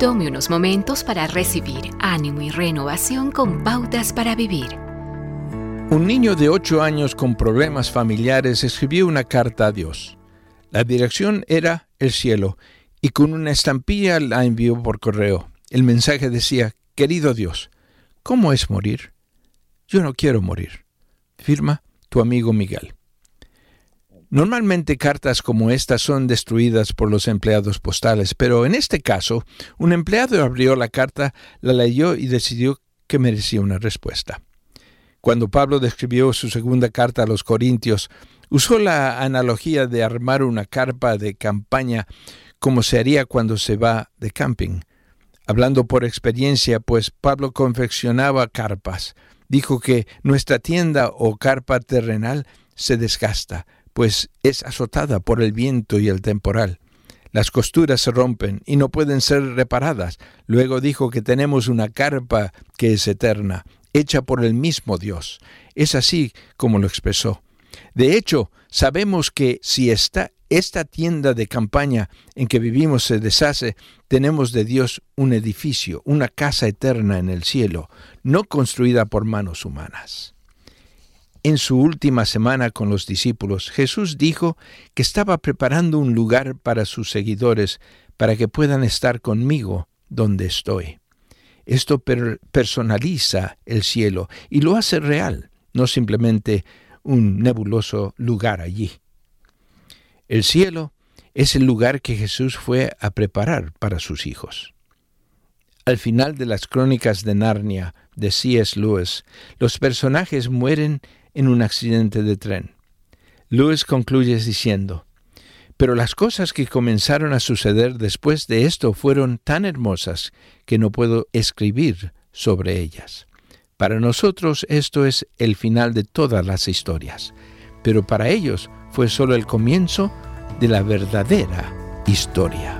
Tome unos momentos para recibir ánimo y renovación con pautas para vivir. Un niño de 8 años con problemas familiares escribió una carta a Dios. La dirección era el cielo y con una estampilla la envió por correo. El mensaje decía, Querido Dios, ¿cómo es morir? Yo no quiero morir. Firma tu amigo Miguel. Normalmente cartas como estas son destruidas por los empleados postales, pero en este caso, un empleado abrió la carta, la leyó y decidió que merecía una respuesta. Cuando Pablo describió su segunda carta a los Corintios, usó la analogía de armar una carpa de campaña como se haría cuando se va de camping. Hablando por experiencia, pues Pablo confeccionaba carpas. Dijo que nuestra tienda o carpa terrenal se desgasta, pues es azotada por el viento y el temporal. Las costuras se rompen y no pueden ser reparadas. Luego dijo que tenemos una carpa que es eterna, hecha por el mismo Dios. Es así como lo expresó. De hecho, sabemos que si esta, esta tienda de campaña en que vivimos se deshace, tenemos de Dios un edificio, una casa eterna en el cielo, no construida por manos humanas. En su última semana con los discípulos, Jesús dijo que estaba preparando un lugar para sus seguidores para que puedan estar conmigo donde estoy. Esto personaliza el cielo y lo hace real, no simplemente un nebuloso lugar allí. El cielo es el lugar que Jesús fue a preparar para sus hijos. Al final de las crónicas de Narnia de C.S. Lewis, los personajes mueren en un accidente de tren. Lewis concluye diciendo, pero las cosas que comenzaron a suceder después de esto fueron tan hermosas que no puedo escribir sobre ellas. Para nosotros esto es el final de todas las historias, pero para ellos fue solo el comienzo de la verdadera historia.